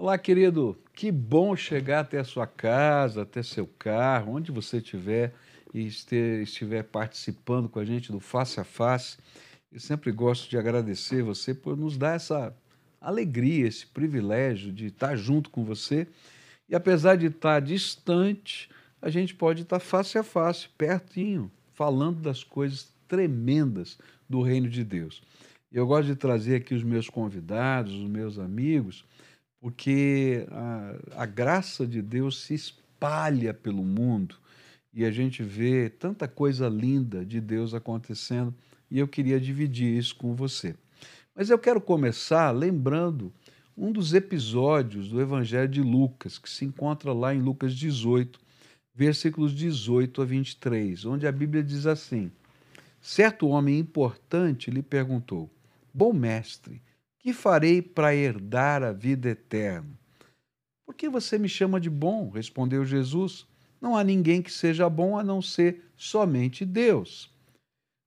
Olá, querido. Que bom chegar até a sua casa, até seu carro, onde você estiver e estiver participando com a gente do Face a Face. Eu sempre gosto de agradecer você por nos dar essa alegria, esse privilégio de estar junto com você. E apesar de estar distante, a gente pode estar face a face, pertinho, falando das coisas tremendas do reino de Deus. Eu gosto de trazer aqui os meus convidados, os meus amigos, porque a, a graça de Deus se espalha pelo mundo e a gente vê tanta coisa linda de Deus acontecendo e eu queria dividir isso com você. Mas eu quero começar lembrando um dos episódios do Evangelho de Lucas, que se encontra lá em Lucas 18, versículos 18 a 23, onde a Bíblia diz assim: Certo homem importante lhe perguntou: Bom mestre, que farei para herdar a vida eterna? Por que você me chama de bom? respondeu Jesus. Não há ninguém que seja bom a não ser somente Deus.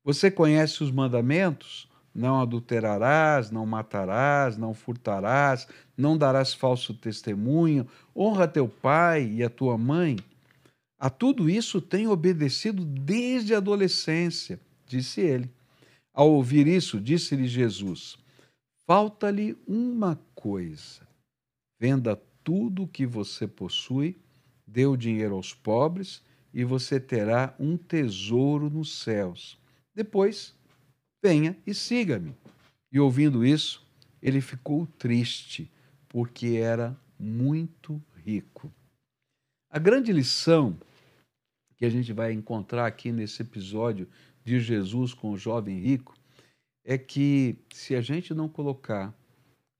Você conhece os mandamentos? Não adulterarás, não matarás, não furtarás, não darás falso testemunho, honra teu pai e a tua mãe. A tudo isso tenho obedecido desde a adolescência, disse ele. Ao ouvir isso, disse-lhe Jesus: Falta-lhe uma coisa. Venda tudo o que você possui, dê o dinheiro aos pobres e você terá um tesouro nos céus. Depois, venha e siga-me. E ouvindo isso, ele ficou triste, porque era muito rico. A grande lição que a gente vai encontrar aqui nesse episódio de Jesus com o jovem rico é que se a gente não colocar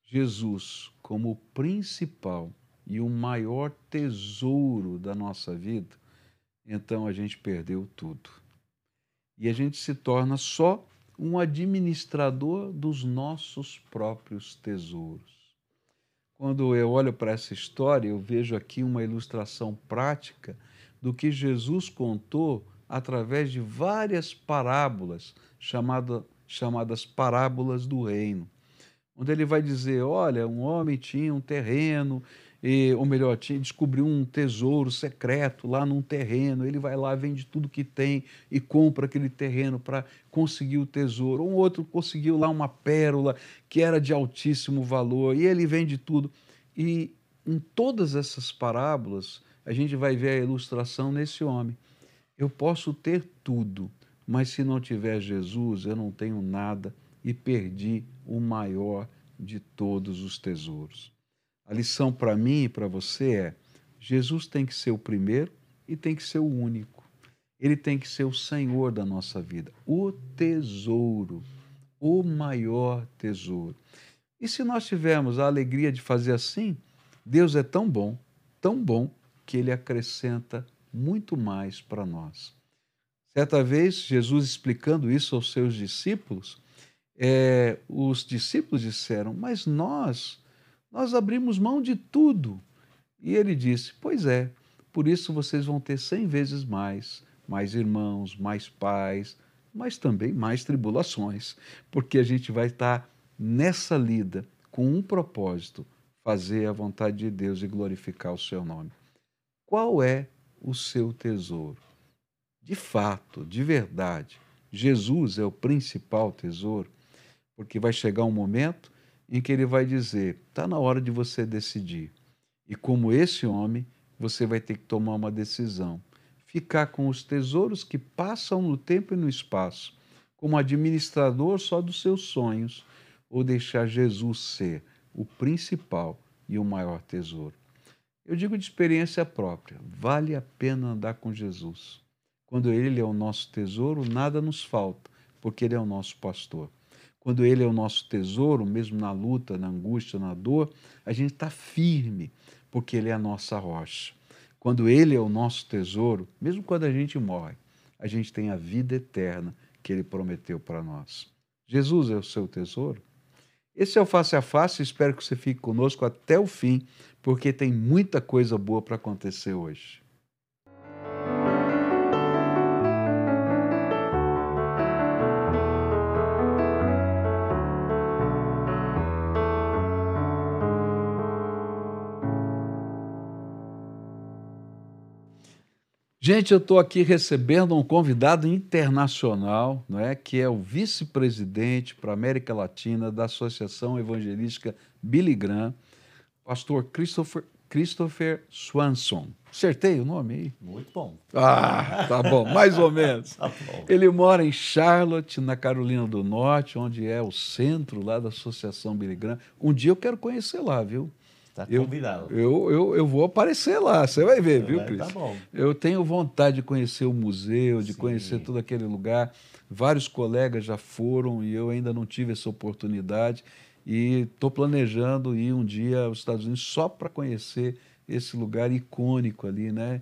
Jesus como o principal e o maior tesouro da nossa vida, então a gente perdeu tudo. E a gente se torna só um administrador dos nossos próprios tesouros. Quando eu olho para essa história, eu vejo aqui uma ilustração prática do que Jesus contou através de várias parábolas chamada, chamadas parábolas do reino, onde ele vai dizer: olha, um homem tinha um terreno, e, ou melhor, tinha, descobriu um tesouro secreto lá num terreno. Ele vai lá, vende tudo que tem e compra aquele terreno para conseguir o tesouro. Um outro conseguiu lá uma pérola que era de altíssimo valor e ele vende tudo. E em todas essas parábolas, a gente vai ver a ilustração nesse homem. Eu posso ter tudo, mas se não tiver Jesus, eu não tenho nada e perdi o maior de todos os tesouros. A lição para mim e para você é: Jesus tem que ser o primeiro e tem que ser o único. Ele tem que ser o Senhor da nossa vida, o tesouro, o maior tesouro. E se nós tivermos a alegria de fazer assim, Deus é tão bom, tão bom, que ele acrescenta muito mais para nós. Certa vez, Jesus explicando isso aos seus discípulos, é, os discípulos disseram: Mas nós, nós abrimos mão de tudo. E ele disse: Pois é, por isso vocês vão ter cem vezes mais, mais irmãos, mais pais, mas também mais tribulações, porque a gente vai estar nessa lida com um propósito: fazer a vontade de Deus e glorificar o seu nome. Qual é o seu tesouro? De fato, de verdade, Jesus é o principal tesouro, porque vai chegar um momento em que ele vai dizer: está na hora de você decidir. E como esse homem, você vai ter que tomar uma decisão. Ficar com os tesouros que passam no tempo e no espaço, como administrador só dos seus sonhos, ou deixar Jesus ser o principal e o maior tesouro. Eu digo de experiência própria: vale a pena andar com Jesus. Quando Ele é o nosso tesouro, nada nos falta, porque Ele é o nosso pastor. Quando Ele é o nosso tesouro, mesmo na luta, na angústia, na dor, a gente está firme, porque Ele é a nossa rocha. Quando Ele é o nosso tesouro, mesmo quando a gente morre, a gente tem a vida eterna que Ele prometeu para nós. Jesus é o seu tesouro? Esse é o Face a Face, espero que você fique conosco até o fim, porque tem muita coisa boa para acontecer hoje. Gente, eu estou aqui recebendo um convidado internacional, não é? que é o vice-presidente para a América Latina da Associação Evangelística Billy Graham, pastor Christopher, Christopher Swanson. Acertei o nome aí? Muito bom. Ah, tá bom, mais ou menos. Tá. Ele mora em Charlotte, na Carolina do Norte, onde é o centro lá da Associação Billy Graham. Um dia eu quero conhecer lá, viu? Está Eu- convidado. Eu, eu, eu vou aparecer lá, você vai ver, viu, Vai, Cris? tá bom. Eu tenho vontade de conhecer o museu, de Sim. conhecer todo aquele lugar. Vários colegas já foram e eu ainda não tive essa oportunidade. E estou planejando ir um dia aos Estados Unidos só para conhecer esse lugar icônico ali, né?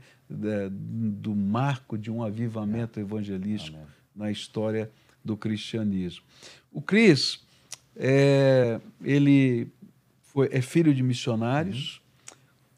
do marco de um avivamento evangelístico Amém. na história do cristianismo. O Cris, é, ele foi, é filho de missionários.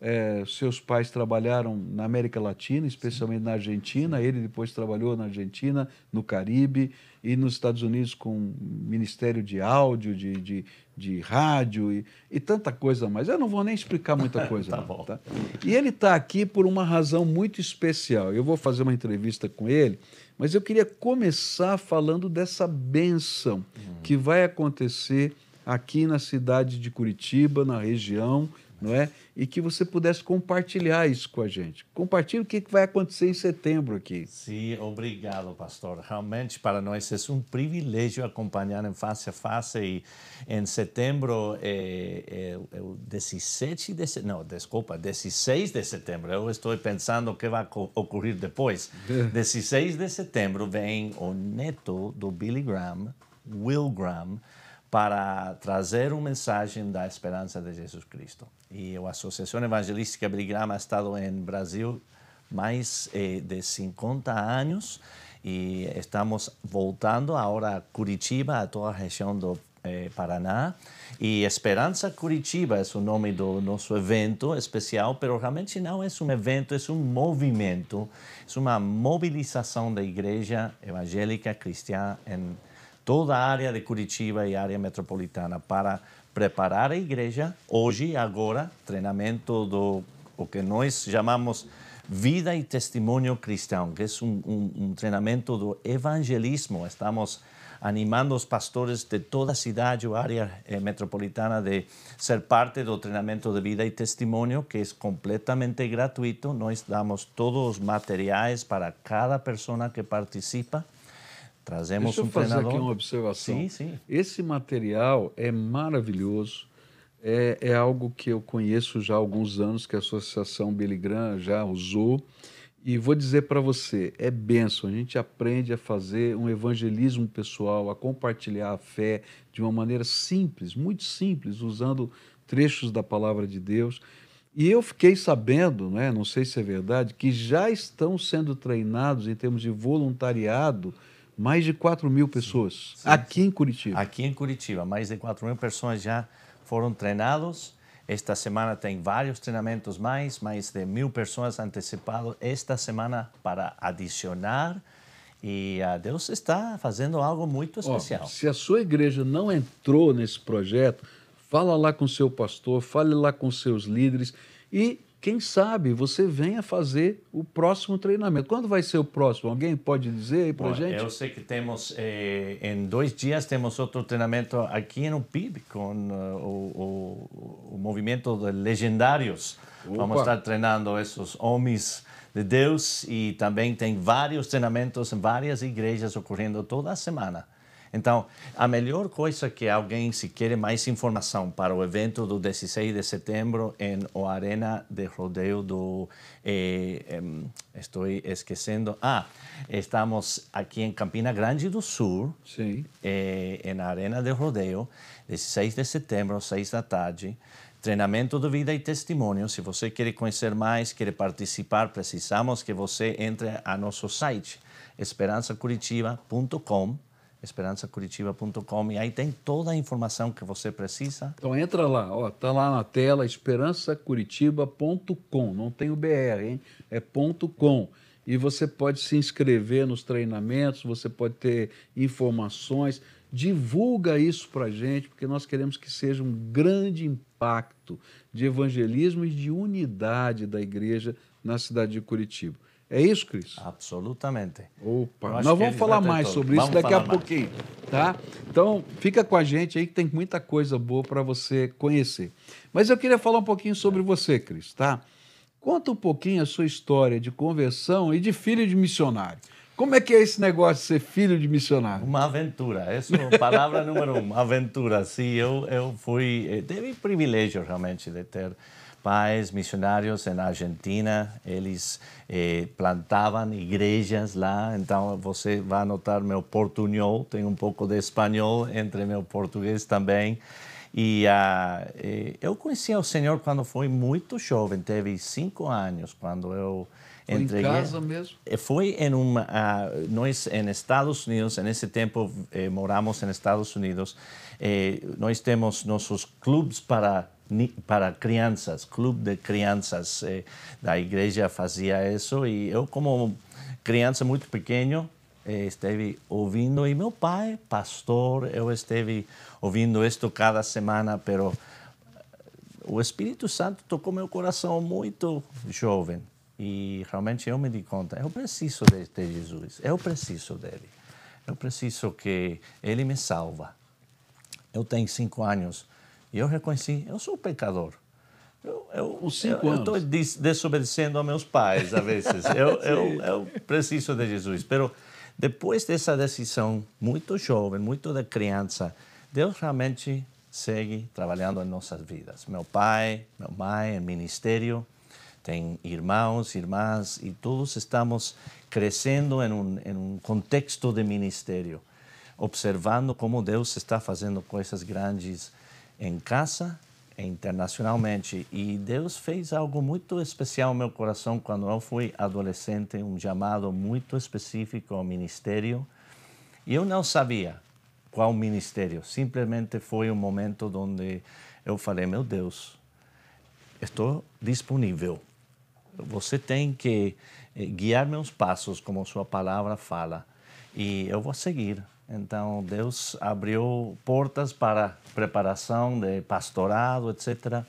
É, seus pais trabalharam na América Latina, especialmente na Argentina. Ele depois trabalhou na Argentina, no Caribe e nos Estados Unidos com ministério de áudio, de, de, de rádio e, e tanta coisa mais. Eu não vou nem explicar muita coisa. Tá não, tá? E ele está aqui por uma razão muito especial. Eu vou fazer uma entrevista com ele, mas eu queria começar falando dessa benção que vai acontecer aqui na cidade de Curitiba, na região, não é? E que você pudesse compartilhar isso com a gente. Compartilhe o que vai acontecer em setembro aqui. Sim, obrigado, pastor. Realmente, para nós é um privilégio acompanhar em face a face. E em setembro, é, é, é o 17 de setembro, não, desculpa, 16 de setembro. Eu estou pensando o que vai co- ocorrer depois. 16 de setembro vem o neto do Billy Graham, Will Graham, para trazer uma mensagem da esperança de Jesus Cristo. E a Associação Evangelística ha estado em Brasil mais eh, de 50 anos e estamos voltando agora a Curitiba, a toda a região do eh, Paraná. E Esperança Curitiba é o nome do nosso evento especial, mas realmente não é um evento, é um movimento, é uma mobilização da igreja evangélica cristã em toda área de Curitiba e área metropolitana para preparar a igreja hoje agora treinamento do o que nós chamamos vida e testemunho cristão que é um, um, um treinamento do evangelismo. Estamos animando os pastores de toda a cidade ou área eh, metropolitana de ser parte do treinamento de vida e testemunho que é completamente gratuito. Nós damos todos os materiais para cada pessoa que participa trazemos Deixa eu um fazer treinador aqui uma observação. Sim, sim. Esse material é maravilhoso. É, é algo que eu conheço já há alguns anos, que a Associação Billy Graham já usou. E vou dizer para você, é benção. A gente aprende a fazer um evangelismo pessoal, a compartilhar a fé de uma maneira simples, muito simples, usando trechos da palavra de Deus. E eu fiquei sabendo, né, não sei se é verdade, que já estão sendo treinados em termos de voluntariado mais de 4 mil pessoas aqui em Curitiba. Aqui em Curitiba, mais de 4 mil pessoas já foram treinados. Esta semana tem vários treinamentos mais, mais de mil pessoas antecipadas esta semana para adicionar. E ah, Deus está fazendo algo muito Ó, especial. se a sua igreja não entrou nesse projeto, fala lá com seu pastor, fale lá com seus líderes e quem sabe você venha fazer o próximo treinamento. Quando vai ser o próximo? Alguém pode dizer aí para Bom, gente? Eu sei que temos, eh, em dois dias, temos outro treinamento aqui no PIB, com eh, o, o, o movimento de legendários. Vamos Opa. estar treinando esses homens de Deus e também tem vários treinamentos em várias igrejas ocorrendo toda a semana. Então, a melhor coisa que alguém, se quer mais informação para o evento do 16 de setembro em o Arena de Rodeio do... eh, em, estou esquecendo... Ah, estamos aqui em Campina Grande do Sul, Sim. eh, na Arena de Rodeio, 16 de setembro, 6 da tarde. Treinamento de vida e testemunho. Se você quer conhecer mais, quer participar, precisamos que você entre a nosso site, esperançacuritiba.com, esperançacuritiba.com, e aí tem toda a informação que você precisa. Então entra lá, ó, tá lá na tela esperançacuritiba.com, não tem o BR, hein? É ponto .com. E você pode se inscrever nos treinamentos, você pode ter informações, divulga isso para gente, porque nós queremos que seja um grande impacto de evangelismo e de unidade da igreja na cidade de Curitiba. É isso, Cris? Absolutamente. Opa, nós que vamos falar mais todo. sobre isso Vamos daqui a mais. pouquinho, tá? Então, fica com a gente aí que tem muita coisa boa para você conhecer. Mas eu queria falar um pouquinho sobre você, Cris, tá? Conta um pouquinho a sua história de conversão e de filho de missionário. Como é que é esse negócio de ser filho de missionário? Uma aventura, essa é a palavra número um, aventura. Sim, eu, eu fui, eh, tive privilégio realmente de ter pais missionários na Argentina, eles eh, plantavam igrejas lá, então você vai notar meu portunhol, tem um pouco de espanhol entre meu português também. E eh, eu conheci o Senhor quando fui muito jovem, teve cinco anos, quando eu Foi em entreguei. casa mesmo? Eh, Foi em uma, ah, nós em Estados Unidos, nesse tempo eh, moramos em Estados Unidos, eh, nós temos nossos clubes para para crianças, clube de crianças eh, da igreja fazia isso e eu como criança muito pequeno eh, esteve ouvindo e meu pai, pastor, eu esteve ouvindo isto cada semana, pero o Espírito Santo tocou meu coração muito jovem e realmente eu me di conta, eu preciso de, de Jesus, eu preciso dele, eu preciso que ele me salva. Eu tenho cinco anos e eu reconheci, eu sou pecador. Eu, eu, Com cinco eu, estou des- desobedecendo a meus pais, a vezes. eu, eu, eu preciso de Jesus. Pero depois dessa decisão, muito jovem, muito de criança, Deus realmente segue trabalhando em nossas vidas. Meu pai, meu mãe, em ministério, tem irmãos, irmãs, e todos estamos crescendo em um, em um contexto de ministério, observando como Deus está fazendo coisas grandes em casa internacionalmente. E Deus fez algo muito especial no meu coração quando eu fui adolescente, um chamado muito específico ao ministério. E eu não sabia qual ministério, simplesmente foi um momento onde eu falei: meu Deus, estou disponível. Você tem que eh, guiar meus passos, como sua palavra fala, e eu vou seguir. Então, Deus abriu portas para preparação de pastorado, etc.,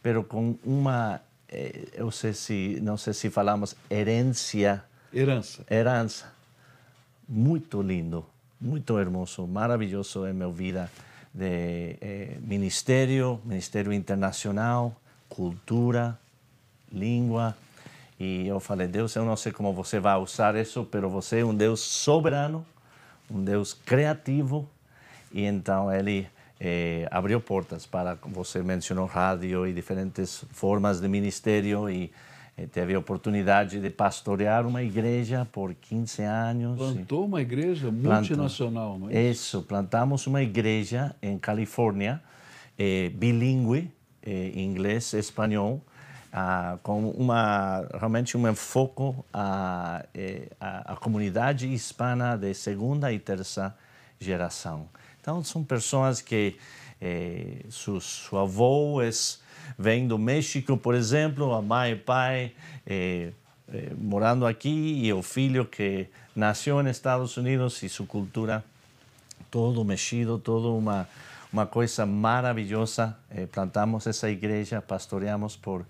pero com uma, eh, eu sei se, não sei se falamos herência, Herança. herança. Muito lindo, muito hermoso, maravilhoso em minha vida de eh, ministério, ministério internacional, cultura, língua. E eu falei, Deus, eu não sei como você vai usar isso, mas você é um Deus soberano, um Deus criativo. E então ele eh, abriu portas para, você mencionou rádio e diferentes formas de ministério e eh, teve a oportunidade de pastorear uma igreja por 15 anos. Plantou uma igreja multinacional, não é? Isso, plantamos uma igreja em Califórnia, eh, bilíngue, eh, inglês espanhol, ah, com uma, realmente um enfoque à, à, à comunidade hispana de segunda e terceira geração. Então, são pessoas que eh, su, seu avô é, vem do México, por exemplo, a mãe e pai eh, eh, morando aqui e o filho que nasceu nos Estados Unidos e sua cultura todo mexido, todo uma uma coisa maravilhosa. Eh, plantamos essa igreja, pastoreamos por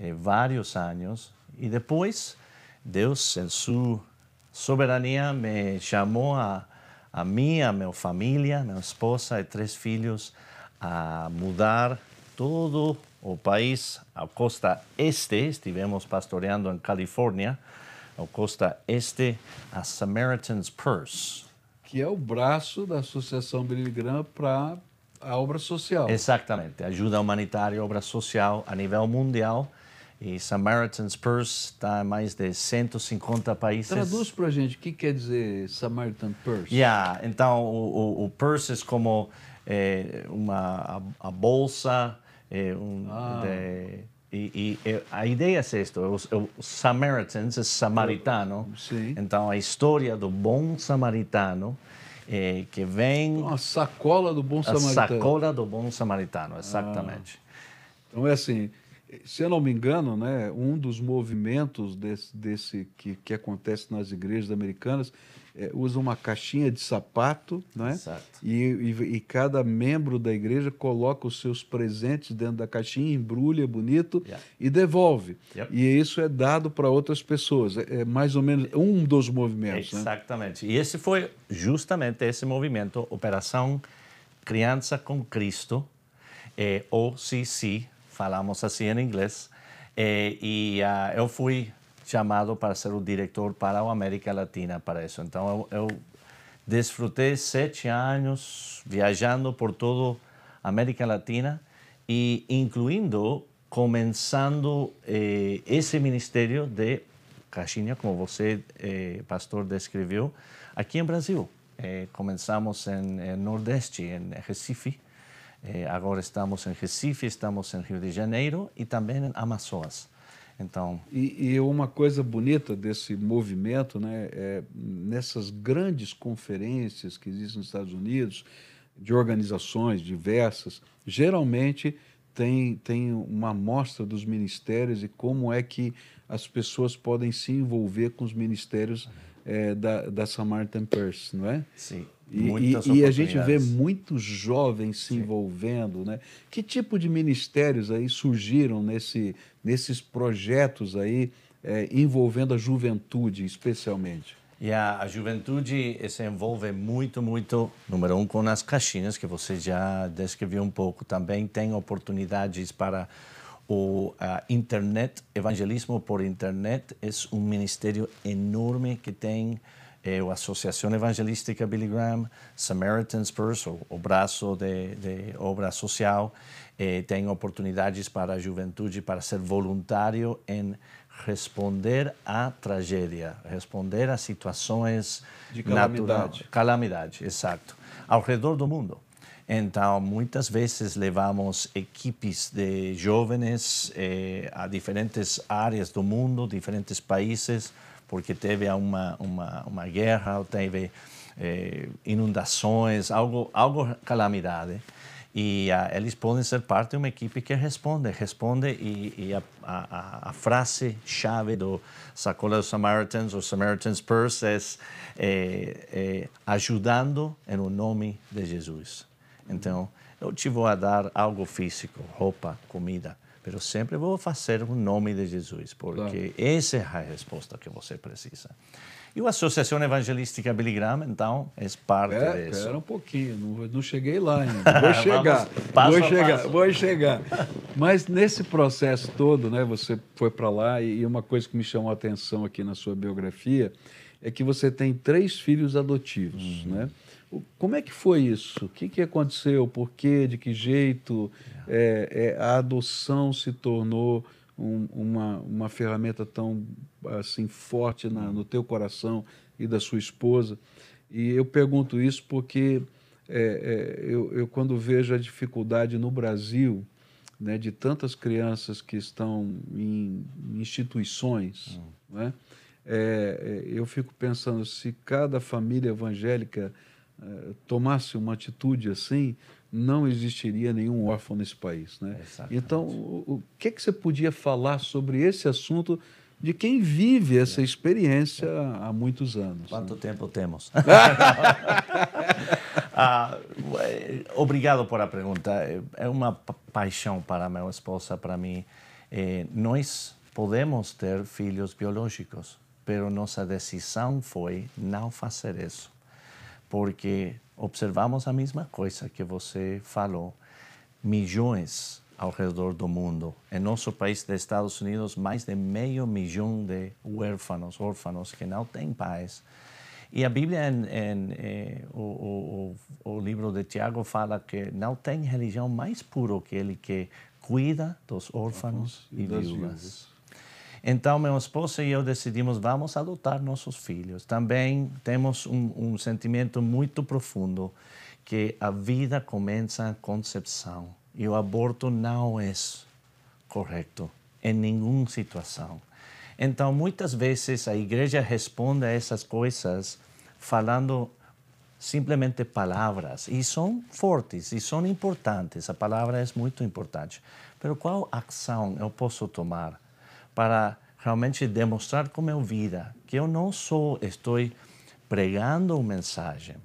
eh, vários anos e depois Deus, em sua soberania, me chamou a a mim, a minha família, minha esposa e três filhos a mudar todo o país a costa este. Estivemos pastoreando em Califórnia, a costa este, a Samaritan's Purse. Que é o braço da Associação Billy Graham para a obra social. Exatamente, ajuda humanitária, obra social a nível mundial. E Samaritan's Purse está em mais de 150 países. Traduz para a gente o que quer dizer Samaritan Purse. Yeah, então o, o, o purse é como eh, uma a, a bolsa, eh, um, de, e, e, a ideia é isto, os, os Samaritans é samaritano, Sim. então a história do bom samaritano eh, que vem Uma sacola do bom a samaritano. sacola do bom samaritano, exatamente. Então é assim, Se eu não me engano, né, um dos movimentos desse, desse que, que acontece nas igrejas americanas é, usa uma caixinha de sapato, né? E, e, e, cada membro da igreja coloca os seus presentes dentro da caixinha, embrulha bonito yeah. e devolve. Yep. E isso é dado para outras pessoas. É, é, mais ou menos um dos movimentos. Né? Exatamente. Né? E esse foi justamente esse movimento, Operação Criança com Cristo, é, OCC, falamos assim em inglês. É, e uh, eu fui chamado para ser o diretor para a América Latina para isso. Então eu, eu desfrutei sete anos viajando por toda a América Latina e incluindo começando eh, esse ministério de caixinha, como você, eh, pastor, descreveu, aqui em Brasil. Eh, começamos em, em Nordeste, em Recife. Eh, agora estamos em Recife, estamos em Rio de Janeiro e também em Amazonas. Então, e, e, uma coisa bonita desse movimento, né, é, nessas grandes conferências que existem nos Estados Unidos, de organizações diversas, geralmente tem, tem uma amostra dos ministérios e como é que as pessoas podem se envolver com os ministérios é, da, da Samaritan Purse, não é? Sim. E, e, a gente vê muitos jovens se Sim. envolvendo, né? Que tipo de ministérios aí surgiram nesse, nesses projetos aí é, envolvendo a juventude, especialmente? E a, a, juventude se envolve muito, muito, número um, com as caixinhas, que você já descreveu um pouco. Também tem oportunidades para o internet, evangelismo por internet. É um ministério enorme que tem é a Associação Evangelística Billy Graham, Samaritan's Purse, o, o braço de, de, obra social, eh, tem oportunidades para a juventude para ser voluntário em responder à tragédia, responder a situações de calamidade. calamidade, exato, ao redor do mundo. Então, muitas vezes levamos equipes de jovens eh, a diferentes áreas do mundo, diferentes países, porque teve uma, uma, uma guerra, teve eh, inundações, algo, algo calamidade. E uh, eles podem ser parte de uma equipe que responde, responde e, e a, a, a frase-chave do Sacola dos Samaritans, ou Samaritan's Purse, é, é, é ajudando em nome de Jesus. Então, eu te vou a dar algo físico, roupa, comida, mas sempre vou fazer o nome de Jesus, porque claro. essa é a resposta que você precisa. E a Associação Evangelística Billy Graham, então, é parte é, disso. Espera um pouquinho, não, não cheguei lá ainda. Vou chegar, vou chegar, passo. vou chegar. Mas nesse processo todo, né, você foi para lá e uma coisa que me chamou a atenção aqui na sua biografia é que você tem três filhos adotivos, uhum. né? Como é que foi isso? O que, que aconteceu? Por quê? De que jeito é, é, a adoção se tornou um, uma, uma ferramenta tão assim forte na, no teu coração e da sua esposa? E eu pergunto isso porque é, é eu, eu, quando vejo a dificuldade no Brasil né, de tantas crianças que estão em instituições, hum. né, é, é, eu fico pensando se cada família evangélica eh, tomasse uma atitude assim, não existiria nenhum órfão nesse país. Né? Então, o, o, que, que você podia falar sobre esse assunto de quem vive essa experiência há muitos anos? Quanto né? tempo temos? ah, obrigado por a pergunta. É uma paixão para minha esposa, para mim. Eh, nós podemos ter filhos biológicos, mas nossa decisão foi não fazer isso porque observamos a mesma coisa que você falou. Milhões ao redor do mundo. Em nosso país, dos Estados Unidos, mais de meio milhão de huérfanos, órfãos que não têm pais. E a Bíblia, em, em, eh, o, o, o, livro de Tiago, fala que não tem religião mais pura que ele que cuida dos órfãos e, e viúvas. Então, meu esposo e eu decidimos, vamos adotar nossos filhos. Também temos um, um sentimento muito profundo que a vida começa a concepção e o aborto não é correto em nenhuma situação. Então, muitas vezes a igreja responde a essas coisas falando simplesmente palavras, e são fortes e são importantes, a palavra é muito importante. Mas qual ação eu posso tomar para realmente demonstrar com minha vida que eu não só estou pregando uma mensagem,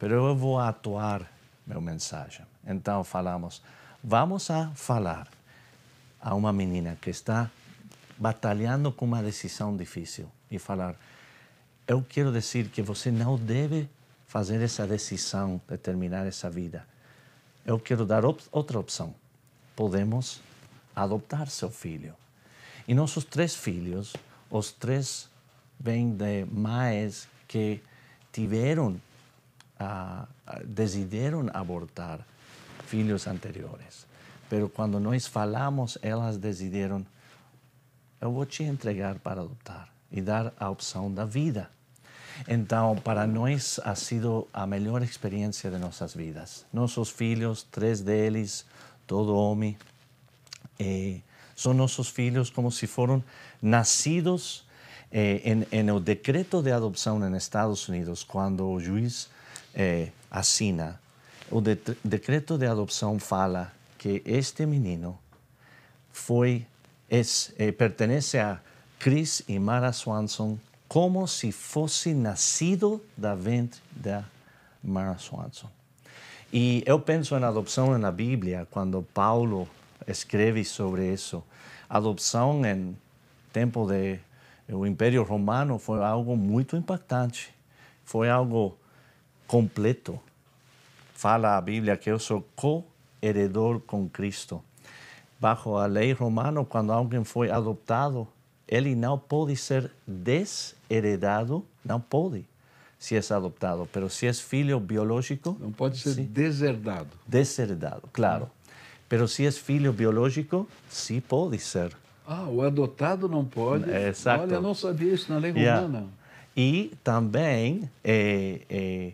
mas eu vou atuar meu mensagem. Então falamos, vamos a falar a uma menina que está batalhando com uma decisão difícil e falar, eu quero dizer que você não deve fazer essa decisão de terminar essa vida. Eu quero dar op outra opção. Podemos adoptar seu filho. E nossos três filhos, os três vêm de mães que tiveram, uh, decidiram abortar filhos anteriores. Pero quando nós falamos, elas decidiram, eu vou te entregar para adotar e dar a opção da vida. Então, para nós, ha sido a melhor experiência de nossas vidas. Nossos filhos, três deles, todo homem, eh, são nossos filhos como se foram nascidos eh, em, em o decreto de adopção nos Estados Unidos, quando o juiz eh, assina. O de decreto de adopção fala que este menino foi es, eh, pertenece a Chris e Mara Swanson como se fosse nascido da ventre da Mara Swanson. E eu penso em adoção na Bíblia, quando Paulo escreve sobre isso. Adoção em tempo de o Império Romano foi algo muito impactante. Foi algo completo. Fala a Bíblia que eu sou co-heredor com Cristo. Bajo a lei romana, quando alguém foi adotado, ele não pode ser desheredado, não pode, se é adotado. Mas se é filho biológico... Não pode ser sim. deserdado. Desheredado, claro. Mas se é filho biológico, sim pode ser. Ah, o adotado não pode? Exato. Olha, eu não sabia isso na lei romana. Yeah. E também é, é,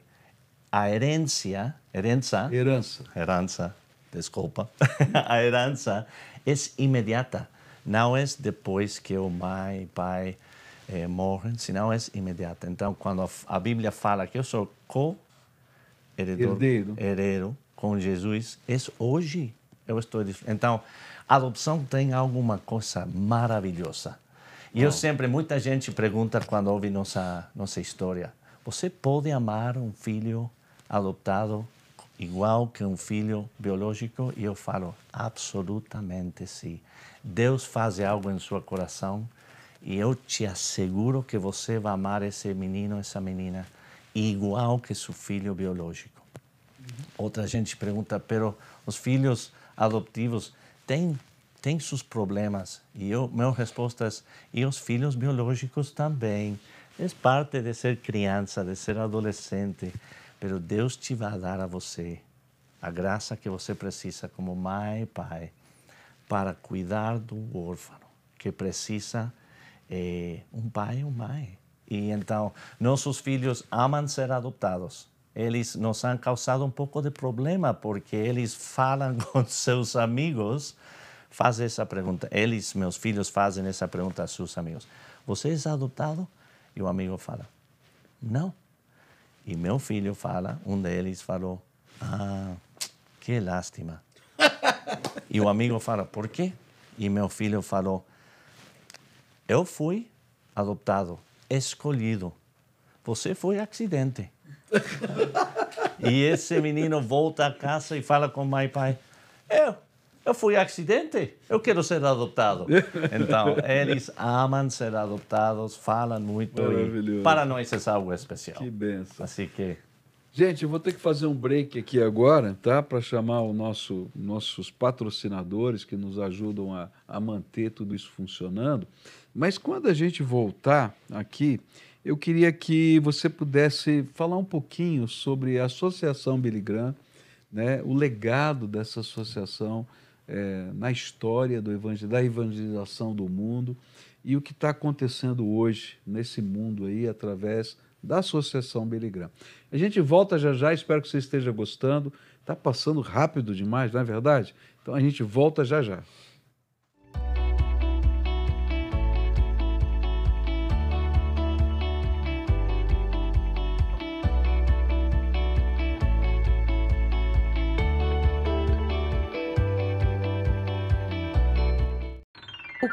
a herência, herança... Herança. Herança, desculpa. a herança é imediata. Não é depois que o mãe e pai eh, morrem, senão é imediata. Então, quando a Bíblia fala que eu sou co-herdeiro herdeiro com Jesus, é hoje. Eu estou Então, a adoção tem alguma coisa maravilhosa. E eu sempre, muita gente pergunta quando ouve nossa, nossa história: você pode amar um filho adotado igual que um filho biológico? E eu falo: absolutamente sim. Deus faz algo em seu coração e eu te asseguro que você vai amar esse menino, essa menina, igual que seu filho biológico. Uhum. Outra gente pergunta, pero os filhos adotivos têm têm seus problemas? E eu, minha resposta é, e os filhos biológicos também. É parte de ser criança, de ser adolescente, pero Deus te vai dar a você a graça que você precisa como mãe e pai para cuidar do órfão que precisa é, um pai uma mãe. E então, nossos filhos amam ser adotados. Eles nos han causado um pouco de problema porque eles falam com seus amigos, fazem essa pergunta. Eles, meus filhos, fazem essa pergunta a seus amigos: Você é adotado? E o amigo fala: Não. E meu filho fala, um deles falou: Ah, que lástima. E o amigo fala, por quê? E meu filho falou, eu fui adotado, escolhido. Você foi acidente. E esse menino volta a casa e fala com mãe e pai, eu, eu fui acidente, eu quero ser adotado. Então, eles amam ser adotados, falam muito e para nós é algo especial. Que benção. Assim que Gente, eu vou ter que fazer um break aqui agora, tá? Para chamar o nosso, nossos patrocinadores que nos ajudam a, a manter tudo isso funcionando. Mas quando a gente voltar aqui, eu queria que você pudesse falar um pouquinho sobre a Associação Billy Graham, né? o legado dessa associação é, na história evangel da evangelização do mundo e o que está acontecendo hoje nesse mundo aí através da Associação Billy Graham. A gente volta já já, espero que você esteja gostando. Está passando rápido demais, não é verdade? Então a gente volta já já.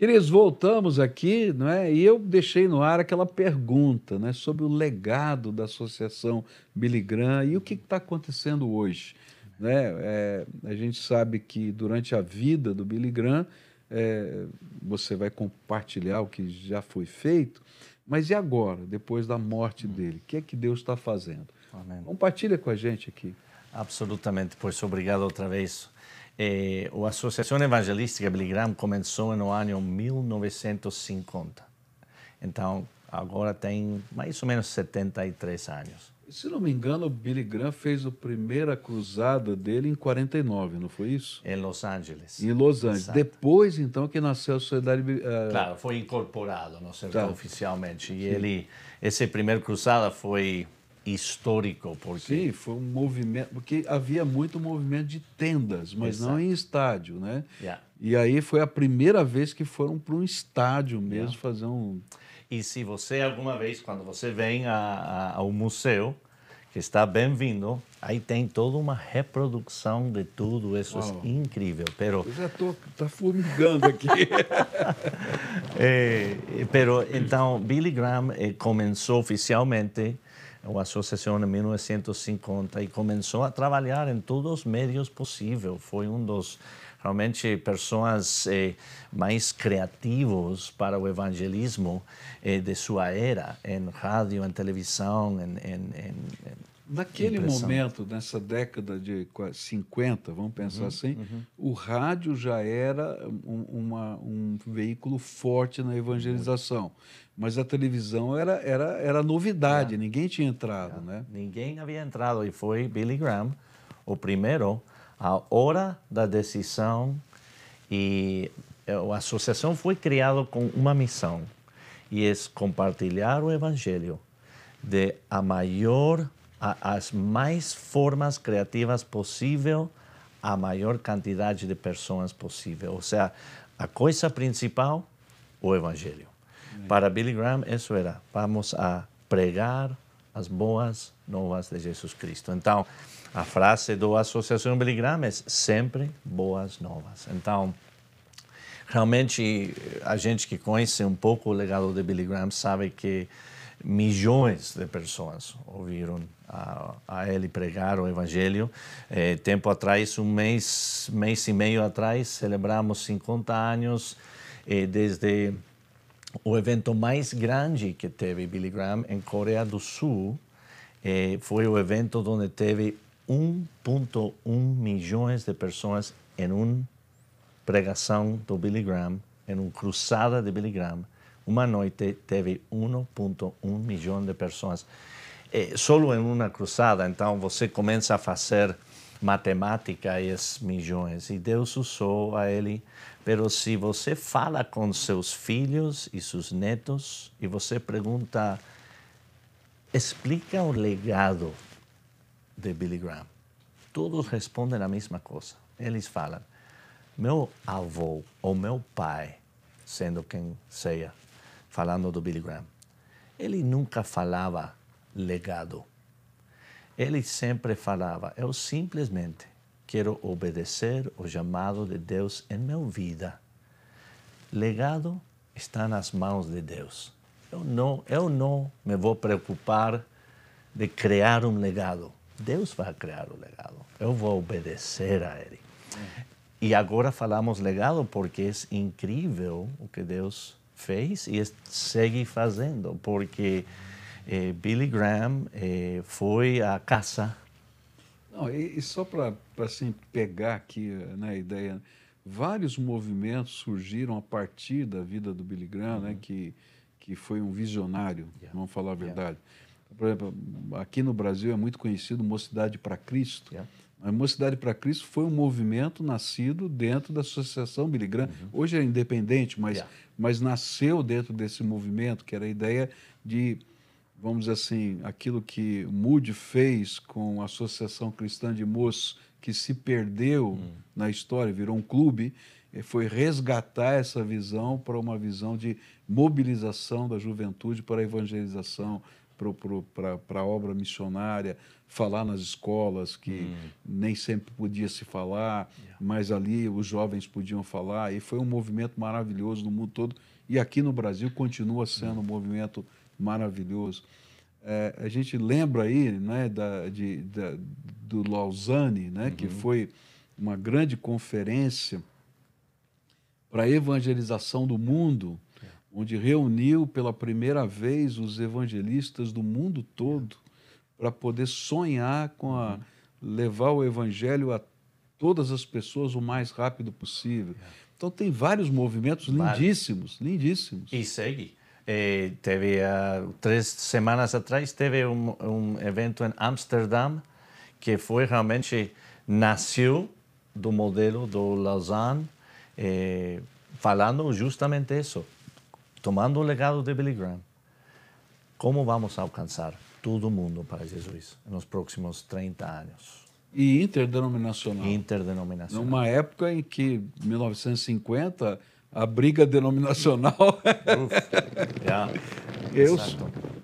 Queridos, voltamos aqui, não é? E eu deixei no ar aquela pergunta, né, sobre o legado da Associação Billy Graham e o que está acontecendo hoje, né? É, a gente sabe que durante a vida do Billy Graham é, você vai compartilhar o que já foi feito, mas e agora, depois da morte dele, o que é que Deus está fazendo? Amém. Compartilha com a gente aqui. Absolutamente, pois obrigado outra vez. Eh, a Associação Evangelística Billy Graham começou no ano 1950. Então, agora tem mais ou menos 73 anos. Se não me engano, o Billy Graham fez a primeira cruzada dele em 49, não foi isso? Em Los Angeles. Em Los Angeles. Exato. Depois, então, que nasceu a Sociedade... Uh... Claro, foi incorporado, não sei tá. oficialmente. E Sim. ele, essa primeira cruzada foi histórico porque sim foi um movimento porque havia muito movimento de tendas mas Exato. não em estádio né yeah. e aí foi a primeira vez que foram para um estádio mesmo yeah. fazer um e se você alguma vez quando você vem a, a, ao museu que está bem-vindo aí tem toda uma reprodução de tudo isso Uau. é incrível pero eu já tô tá formigando aqui é, pero então Billy Graham eh, começou oficialmente uma associação em 1950 e começou a trabalhar em todos os meios possíveis. Foi um dos realmente pessoas eh, mais criativos para o evangelismo eh, de sua era, em rádio, em televisão, em, em, em Naquele impressão. momento, nessa década de 50, vamos pensar uhum, assim, uhum. o rádio já era um, uma, um veículo forte na evangelização. Mas a televisão era, era, era novidade, é. ninguém tinha entrado. É. Né? Ninguém havia entrado e foi Billy Graham, o primeiro, a hora da decisão. E a associação foi criada com uma missão, e é compartilhar o evangelho de a maior as mais formas criativas possível a maior quantidade de pessoas possível. Ou seja, a coisa principal, o Evangelho. Para Billy Graham, isso era: vamos a pregar as boas novas de Jesus Cristo. Então, a frase da Associação Billy Graham é sempre boas novas. Então, realmente, a gente que conhece um pouco o legado de Billy Graham sabe que milhões de pessoas ouviram a, a ele pregar o Evangelho. Eh, tempo atrás, um mês, mês e meio atrás, celebramos 50 anos eh, desde o evento mais grande que teve Billy Graham em Coreia do Sul. Eh, foi o evento onde teve 1,1 milhões de pessoas em uma pregação do Billy Graham, em uma cruzada de Billy Graham. Uma noite teve 1,1 milhão de pessoas é, solo em uma cruzada, então você começa a fazer matemática e as milhões. E Deus usou a ele. Pero se você fala com seus filhos e seus netos e você pergunta, explica o legado de Billy Graham, todos respondem a mesma coisa. Eles falam, meu avô ou meu pai, sendo quem seja, falando do Billy Graham, ele nunca falava legado. Ele sempre falava: eu simplesmente quero obedecer o chamado de Deus em minha vida. Legado está nas mãos de Deus. Eu não, eu não me vou preocupar de criar um legado. Deus vai criar o legado. Eu vou obedecer a Ele. E agora falamos legado porque é incrível o que Deus fez e segue fazendo, porque eh, Billy Graham eh, foi à caça. Não, e, e só para assim, pegar aqui né, a ideia, vários movimentos surgiram a partir da vida do Billy Graham, né, uhum. né, que, que foi um visionário, yeah. vamos falar a verdade. Yeah. Por exemplo, aqui no Brasil é muito conhecido Mocidade para Cristo. Yeah. A Mocidade para Cristo foi um movimento nascido dentro da Associação Billy Graham. Uhum. Hoje é independente, mas, yeah. mas nasceu dentro desse movimento, que era a ideia de, vamos dizer assim, aquilo que Moody fez com a Associação Cristã de Moços, que se perdeu uhum. na história, virou um clube, foi resgatar essa visão para uma visão de mobilização da juventude para a evangelização, para a obra missionária, falar nas escolas, que hum. nem sempre podia se falar, yeah. mas ali os jovens podiam falar, e foi um movimento maravilhoso no mundo todo, e aqui no Brasil continua sendo hum. um movimento maravilhoso. É, a gente lembra aí né, da, de, da, do Lausanne, né, uhum. que foi uma grande conferência para a evangelização do mundo, onde reuniu pela primeira vez os evangelistas do mundo todo para poder sonhar com a uhum. levar o evangelho a todas as pessoas o mais rápido possível. Então tem vários movimentos lindíssimos, lindíssimos. E segue. Eh, teve uh, três semanas atrás teve um, um evento em Amsterdã que foi realmente nasceu do modelo do Lausanne, eh, falando justamente isso tomando o legado de Billy Graham, como vamos alcançar todo mundo para Jesus nos próximos 30 anos? E interdenominacional. Interdenominacional. Numa época em que, 1950, a briga denominacional. Uf, yeah. eu,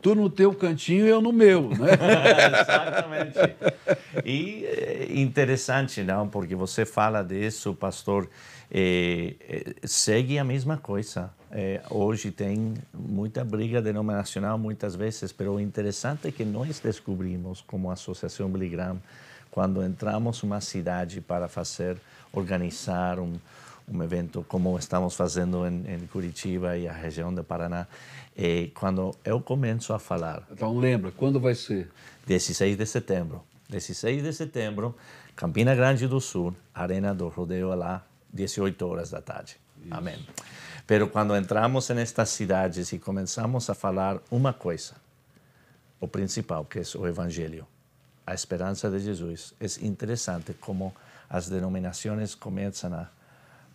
tu no teu cantinho eu no meu, né? Exatamente. E é interessante, não? Porque você fala disso, pastor, é, é, segue a mesma coisa. É, hoje tem muita briga denominacional muitas vezes, mas o interessante é que nós descobrimos como Associação Billy Graham, quando entramos uma cidade para fazer, organizar um, um evento como estamos fazendo em, em Curitiba e a região do Paraná, é, quando eu começo a falar... Então lembra, quando vai ser? 16 de setembro. 16 de setembro, Campina Grande do Sul, Arena do Rodeio lá, 18 horas da tarde. Isso. Amém. Pero quando entramos nestas cidades e começamos a falar uma coisa, o principal, que é o Evangelho, a esperança de Jesus, é interessante como as denominações começam a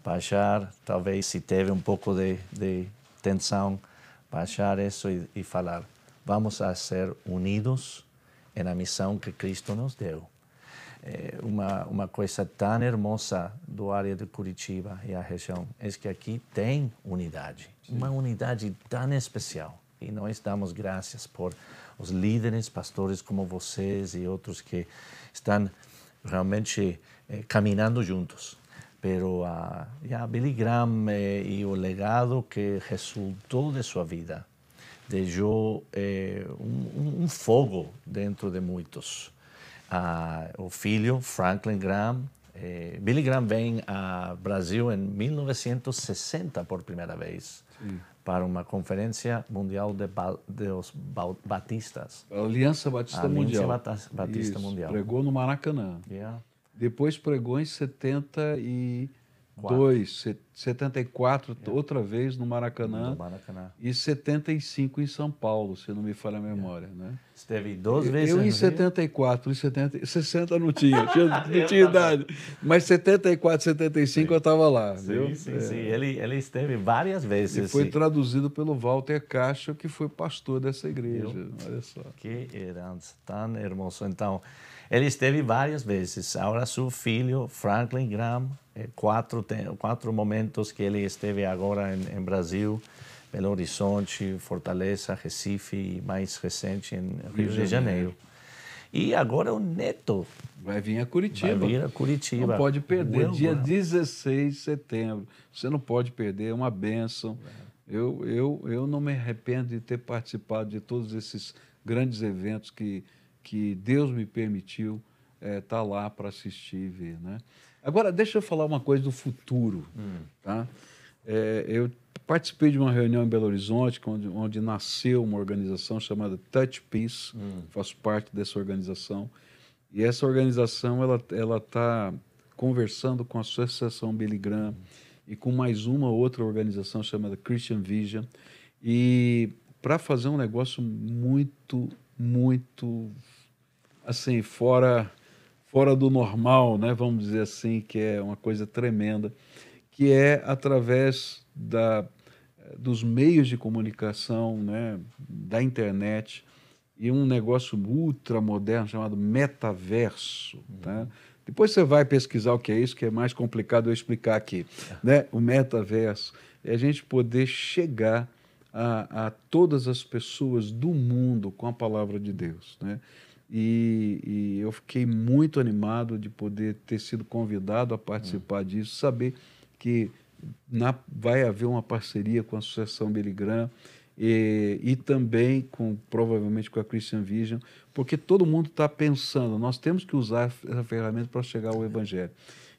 baixar, talvez se teve um pouco de, de tensão, baixar isso e, e falar, vamos a ser unidos na missão que Cristo nos deu é, uma, uma coisa tão hermosa do área de Curitiba e a região é que aqui tem unidade, Sim. uma unidade tão especial. E nós damos graças por os líderes, pastores como vocês e outros que estão realmente eh, caminhando juntos. Pero a yeah, Billy Graham eh, e o legado que resultou de sua vida deixou eh, um, um fogo dentro de muitos ah, o filho, Franklin Graham. Eh, Billy Graham vem ao Brasil em 1960 por primeira vez Sim. para uma conferência mundial de ba dos ba batistas. Aliança Batista Aliança Mundial. Aliança Batista Isso, Mundial. Pregou no Maracanã. Yeah. Depois pregou em 70 e 2, 74 é. outra vez no Maracanã, no Maracanã, e 75 em São Paulo, se não me falha a memória. É. Né? Esteve duas vezes. Eu em 74, em 70, 60 não tinha, tinha não tinha idade. Mas 74, 75 sim. eu estava lá. Sim, viu? sim, é. sim. Ele, ele esteve várias vezes. E foi sim. traduzido pelo Walter Castro, que foi pastor dessa igreja. Eu, Olha só. Que herança, tão hermoso. Então, ele esteve várias vezes. Agora, seu filho, Franklin Graham, eh, quatro, quatro momentos que ele esteve agora em, em Brasil, Belo Horizonte, Fortaleza, Recife e mais recente em Rio, Rio de Janeiro. E agora o Neto. Vai vir a Curitiba. Vai vir a Curitiba. Não pode perder, Will dia 16 de setembro. Você não pode perder, é uma benção. É. Eu, eu, eu não me arrependo de ter participado de todos esses grandes eventos que, que Deus me permitiu estar é, tá lá para assistir e ver. Né? Agora, deixa eu falar uma coisa do futuro. Hum. Tá? É, eu participei de uma reunião em Belo Horizonte, onde, onde nasceu uma organização chamada Touch Peace, hum. faço parte dessa organização. E essa organização ela está conversando com a Associação Billy Graham hum. e com mais uma outra organização chamada Christian Vision. E para fazer um negócio muito, muito assim, fora fora do normal, né? Vamos dizer assim, que é uma coisa tremenda, que é através da, dos meios de comunicação, né? Da internet e um negócio ultra moderno chamado metaverso, uhum. tá? Depois você vai pesquisar o que é isso, que é mais complicado eu explicar aqui, né? O metaverso é a gente poder chegar a, a todas as pessoas do mundo com a palavra de Deus, né? E, e, eu fiquei muito animado de poder ter sido convidado a participar disso, saber que na, vai haver uma parceria com a Associação Billy Graham e, e também com provavelmente com a Christian Vision, porque todo mundo está pensando, nós temos que usar essa ferramenta para chegar ao Evangelho.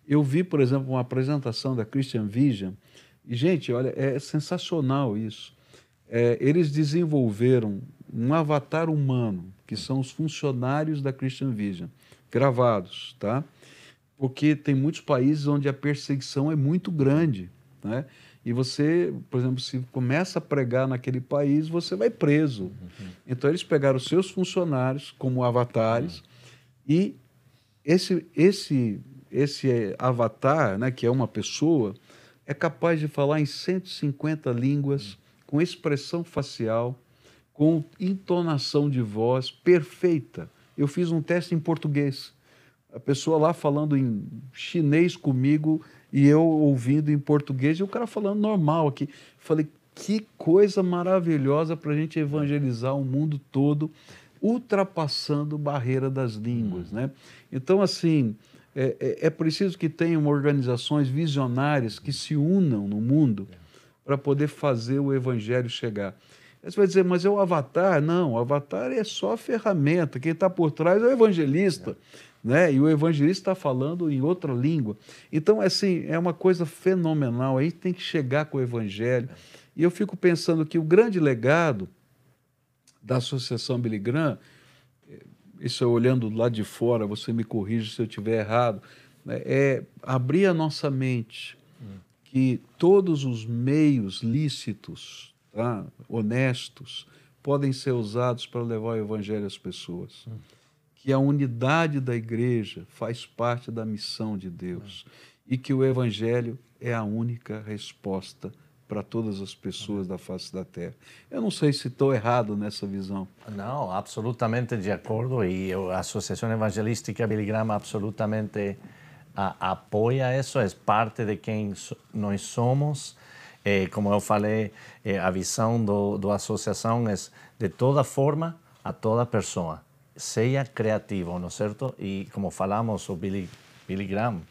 Eu vi, por exemplo, uma apresentação da Christian Vision, e, gente, olha, é sensacional isso é, eles desenvolveram um avatar humano, que são os funcionários da Christian Vision, gravados, tá? Porque tem muitos países onde a perseguição é muito grande, né? E você, por exemplo, se começa a pregar naquele país, você vai preso. Uhum. Então eles pegaram os seus funcionários como avatares uhum. e esse esse esse avatar, né, que é uma pessoa, é capaz de falar em 150 línguas com expressão facial, com entonação de voz perfeita. Eu fiz um teste em português. A pessoa lá falando em chinês comigo e eu ouvindo em português e o cara falando normal aqui. Falei, que coisa maravilhosa para a gente evangelizar o mundo todo, ultrapassando barreira das línguas. Né? Então, assim, é, é, é preciso que tenham organizações visionárias que se unam no mundo para poder fazer o evangelho chegar. Aí você vai dizer, mas é o avatar? Não, o avatar é só a ferramenta. Quem está por trás é o evangelista. É. Né? E o evangelista está falando em outra língua. Então, assim, é uma coisa fenomenal. A gente tem que chegar com o evangelho. E eu fico pensando que o grande legado da Associação Billy Graham, isso é olhando lá de fora, você me corrige se eu estiver errado, né? é abrir a nossa mente que todos os meios lícitos, tá, honestos, podem ser usados para levar o evangelho às pessoas. Hum. Que a unidade da igreja faz parte da missão de Deus. Hum. E que o evangelho é a única resposta para todas as pessoas da face da terra. Eu não sei se estou errado nessa visão. Não, absolutamente de acordo. E a Associação Evangelística Billy Graham absolutamente a, apoia isso, é parte de quem nós somos. É, como eu falei, é, a visão do, do associação é de toda forma a toda pessoa. Seja criativo, não é certo? E como falamos, o Billy, Billy Graham,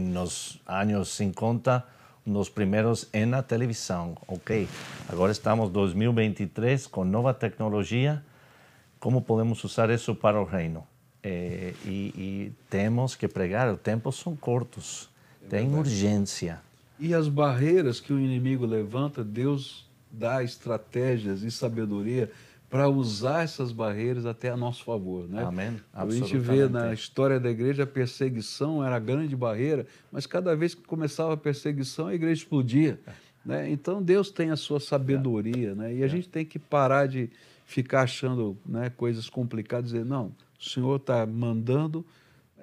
nos anos 50, nos primeiros na televisão. Ok, agora estamos em 2023 com nova tecnologia. Como podemos usar isso para o reino? É, e, e, temos que pregar, os tempos são curtos, tem urgência. E as barreiras que o inimigo levanta, Deus dá estratégias e sabedoria para usar essas barreiras até a nosso favor. Né? Amém. A gente vê na história da igreja a perseguição era a grande barreira, mas cada vez que começava a perseguição, a igreja explodia. É. Né? Então Deus tem a sua sabedoria né? e a é. gente tem que parar de ficar achando né, coisas complicadas e dizer, não, o Senhor está mandando.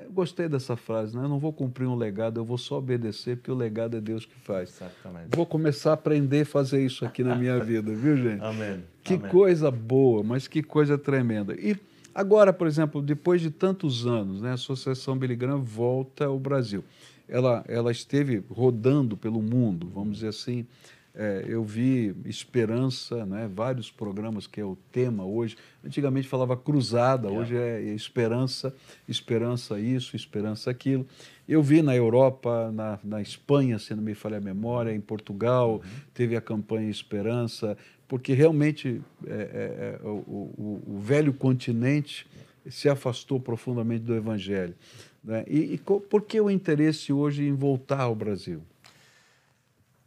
Eu gostei dessa frase, né? Eu não vou cumprir um legado, eu vou só obedecer, porque o legado é Deus que faz. Exatamente. Vou começar a aprender a fazer isso aqui na minha vida, viu, gente? Amém. Que Amém. coisa boa, mas que coisa tremenda. E agora, por exemplo, depois de tantos anos, né, a Associação Billy Graham volta ao Brasil. Ela, ela esteve rodando pelo mundo, vamos dizer assim, é, eu vi Esperança, né, vários programas que é o tema hoje. Antigamente falava Cruzada, yeah. hoje é Esperança, Esperança isso, Esperança aquilo. Eu vi na Europa, na, na Espanha, se não me falha a memória, em Portugal, uhum. teve a campanha Esperança, porque realmente é, é, é o, o, o, velho continente se afastou profundamente do Evangelho. Né? E, e por que o interesse hoje em voltar ao Brasil?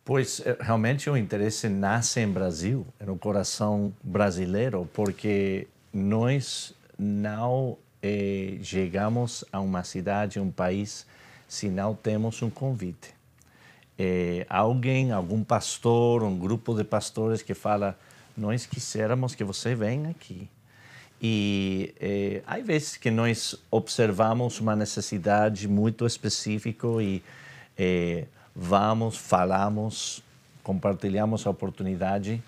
Pois eh, realmente o interesse nasce em Brasil, no coração brasileiro, porque nós não eh, chegamos a uma cidade, um país, se não temos um convite. Eh, alguém, algum pastor, um grupo de pastores que fala: Nós quiséramos que você venha aqui. E eh, há vezes que nós observamos uma necessidade muito específica e eh, vamos, falamos, compartilhamos a oportunidade,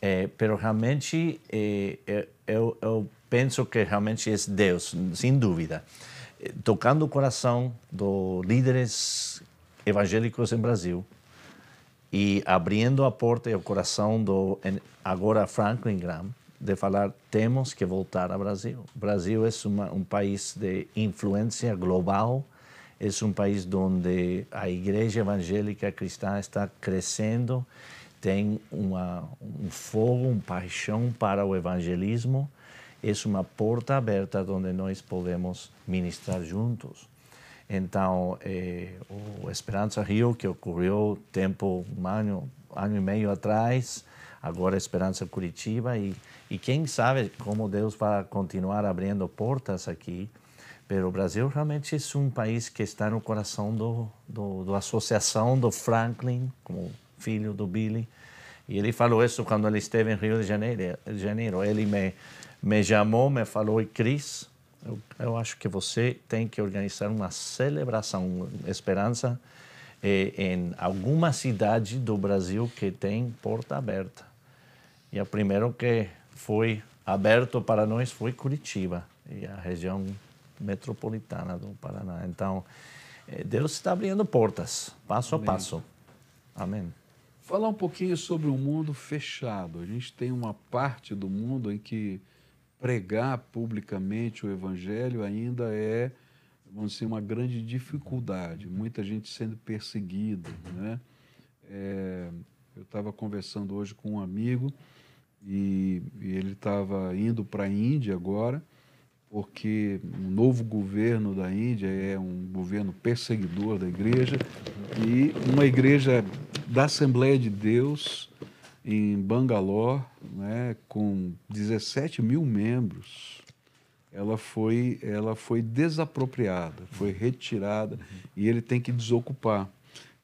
eh, pero realmente eh, eu, eu penso que realmente é Deus, sem dúvida, tocando o coração dos líderes evangélicos em Brasil e abrindo a porta e o coração do agora Franklin Graham de falar temos que voltar ao Brasil. O Brasil é uma, um país de influência global, é um país onde a igreja evangélica cristã está crescendo, tem uma, um fogo, uma paixão para o evangelismo, é uma porta aberta onde nós podemos ministrar juntos. Então, eh, o Esperança Rio, que ocorreu tempo, um ano, ano e meio atrás, agora Esperança Curitiba, e, e quem sabe como Deus vai continuar abrindo portas aqui. Mas o Brasil realmente é um país que está no coração do, do, do associação do Franklin, como filho do Billy. E ele falou isso quando ele esteve em Rio de Janeiro. Janeiro. Ele me, me chamou, me falou, Cris, eu, eu, acho que você tem que organizar uma celebração, esperança, eh, em alguma cidade do Brasil que tem porta aberta. E o primeiro que foi aberto para nós foi Curitiba, e a região metropolitana do Paraná. Então, eh, Deus está abrindo portas, passo Amém. a passo. Amém. Falar um pouquinho sobre o mundo fechado. A gente tem uma parte do mundo em que pregar publicamente o evangelho ainda é, vamos dizer, uma grande dificuldade. Muita gente sendo perseguida, né? É, eu estava conversando hoje com um amigo e, e ele estava indo para a Índia agora, porque o novo governo da Índia é um governo perseguidor da igreja e uma igreja da Assembleia de Deus em Bangalore, né, com 17 mil membros, ela foi, ela foi desapropriada, foi retirada uhum. e ele tem que desocupar.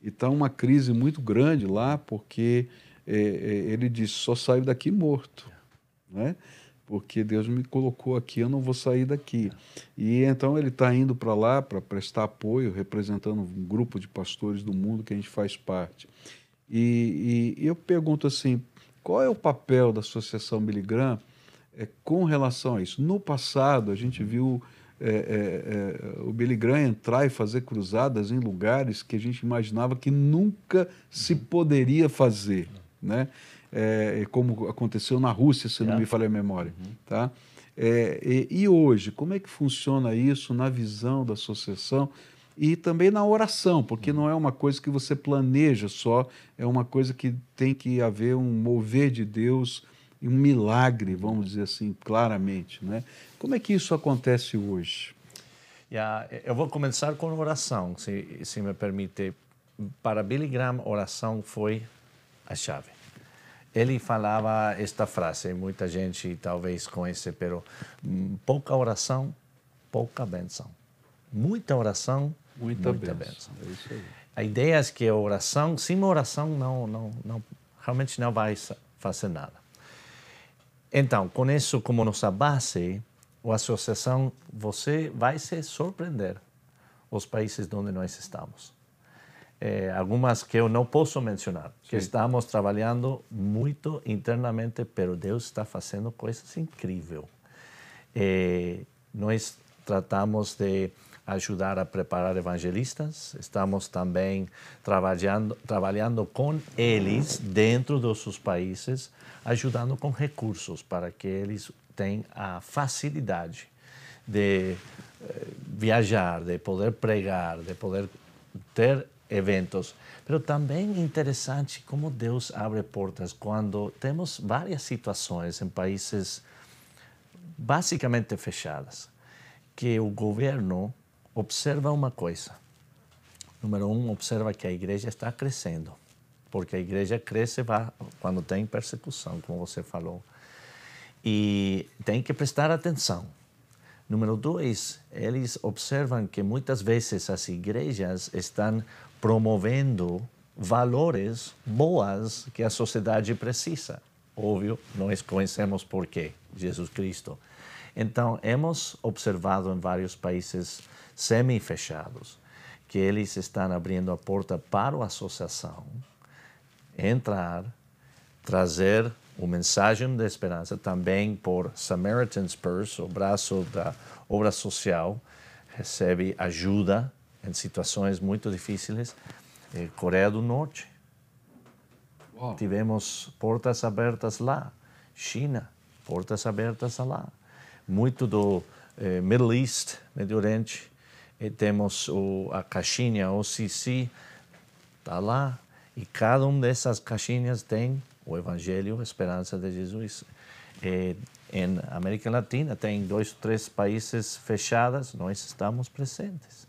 E está uma crise muito grande lá, porque é, é, ele disse: só saio daqui morto. Né? Porque Deus me colocou aqui, eu não vou sair daqui. E então ele está indo para lá para prestar apoio, representando um grupo de pastores do mundo que a gente faz parte. E, e, eu pergunto assim, qual é o papel da Associação Billy Graham é, com relação a isso? No passado, a gente viu é, é, o Billy Graham entrar e fazer cruzadas em lugares que a gente imaginava que nunca se poderia fazer, né? É, como aconteceu na Rússia, se não me falha a memória. Uhum. Tá? É, e, e, hoje, como é que funciona isso na visão da associação? e também na oração, porque não é uma coisa que você planeja só, é uma coisa que tem que haver um mover de Deus e um milagre, vamos dizer assim, claramente. Né? Como é que isso acontece hoje? Yeah, eu vou começar com oração, se, se me permite. Para Billy Graham, oração foi a chave. Ele falava esta frase, muita gente talvez conhece, pero hum, pouca oração, pouca benção. Muita oração, Muita, muita bênção. É a ideia é que a oração, sem oração, não, não, não, realmente não vai fazer nada. Então, com isso como nossa base, a associação, você vai se surpreender os países onde nós estamos. É, algumas que eu não posso mencionar, que estamos trabalhando muito internamente, pero Deus está fazendo coisas incríveis. É, nós tratamos de ajudar a preparar evangelistas. Estamos também trabalhando, trabalhando com eles dentro dos seus países, ajudando com recursos para que eles tenham a facilidade de eh, viajar, de poder pregar, de poder ter eventos. Mas também interessante como Deus abre portas quando temos várias situações em países basicamente fechadas, que o governo observa uma coisa. Número um, observa que a igreja está crescendo, porque a igreja cresce quando tem persecução, como você falou. E tem que prestar atenção. Número dois, eles observam que muitas vezes as igrejas estão promovendo valores boas que a sociedade precisa. Óbvio, nós conhecemos por quê, Jesus Cristo. Então, hemos observado em vários países semi-fechados que eles estão abrindo a porta para a associação entrar, trazer o mensagem de esperança também por Samaritan's Purse, o braço da obra social, recebe ajuda em situações muito difíceis. Eh, Coreia do Norte, tivemos portas abertas lá. China, portas abertas lá. Muito do eh, Middle East, Médio Oriente, eh, temos o, a caixinha OCC, está lá. E cada uma dessas caixinhas tem o Evangelho, a esperança de Jesus. Eh, em América Latina tem dois, três países fechados, nós estamos presentes.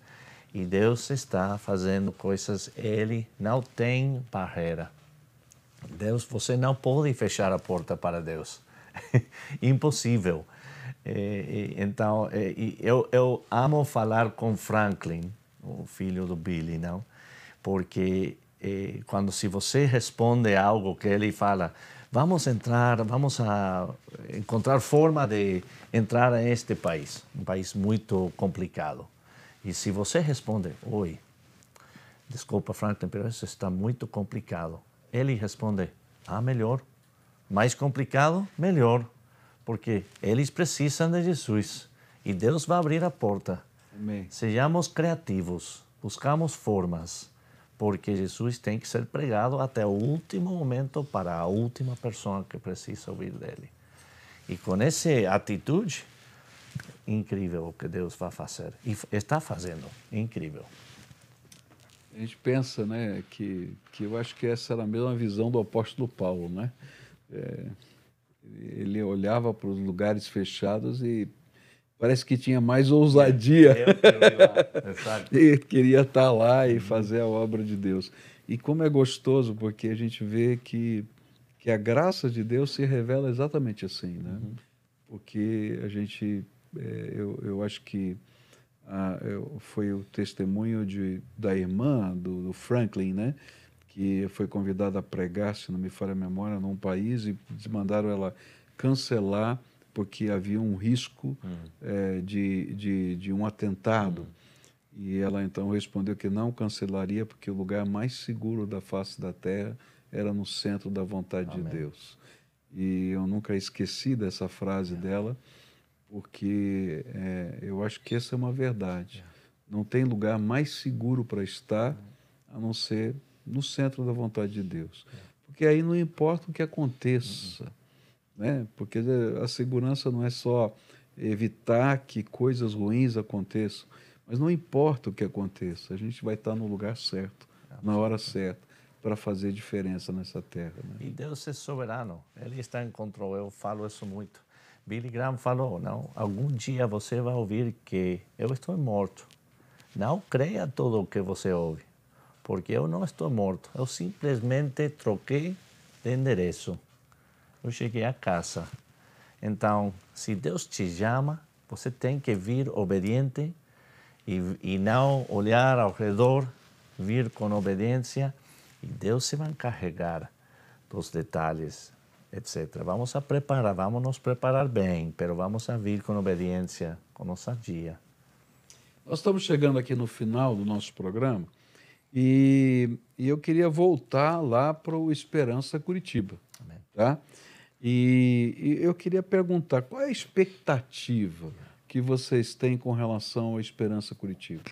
E Deus está fazendo coisas, Ele não tem barreira. Deus, você não pode fechar a porta para Deus. Impossível. Eh, eh, então, e eu, eu amo falar com Franklin, o filho do Billy, não? Porque quando se você responde algo que ele fala, vamos entrar, vamos a encontrar forma de entrar neste país, um país muito complicado. E se você responde, oi, desculpa Franklin, mas isso está muito complicado. Ele responde, ah, melhor. Mais complicado, melhor. Porque eles precisam de Jesus. E Deus vai abrir a porta. Amém. Sejamos criativos, buscamos formas, porque Jesus tem que ser pregado até o último momento para a última pessoa que precisa ouvir dele. E com essa atitude, incrível o que Deus vai fazer. E está fazendo, incrível. A gente pensa, né, que, que eu acho que essa era a mesma visão do apóstolo Paulo, né? É, ele olhava para os lugares fechados e parece que tinha mais ousadia. Exato. E queria estar lá e fazer a obra de Deus. E como é gostoso, porque a gente vê que, que a graça de Deus se revela exatamente assim, né? Porque a gente, é, eu, eu acho que ah, eu- foi o testemunho de, da irmã do, do Franklin, né? Que foi convidada a pregar, se não me falha a memória, num país e mandaram ela cancelar porque havia um risco eh, de, de, de um atentado. E ela então respondeu que não cancelaria porque o lugar mais seguro da face da terra era no centro da vontade de Deus. E eu nunca esqueci dessa frase dela, porque eh, eu acho que essa é uma verdade. Não tem lugar mais seguro para estar a não ser no centro da vontade de Deus. Porque aí não importa o que aconteça, né? Porque a segurança não é só evitar que coisas ruins aconteçam, mas não importa o que aconteça, a gente vai estar no lugar certo, na hora certa, para fazer diferença nessa terra. Né? E Deus é soberano, Ele está em controle, eu falo isso muito. Billy Graham falou, não, algum dia você vai ouvir que eu estou morto. Não creia tudo o que você ouve, porque eu não estou morto, eu simplesmente troquei de endereço. Eu cheguei a casa. Então, se Deus te chama, você tem que vir obediente e, e não olhar ao redor, vir com obediência e Deus se vai encarregar dos detalhes, etc. Vamos a preparar, vamos nos preparar bem, pero vamos a vir com obediência, com ousadia. Nós estamos chegando aqui no final do nosso programa e, e eu queria voltar lá para o Esperança Curitiba. Amém. Tá? E, e eu queria perguntar qual é a expectativa que vocês têm com relação à Esperança Curitiba?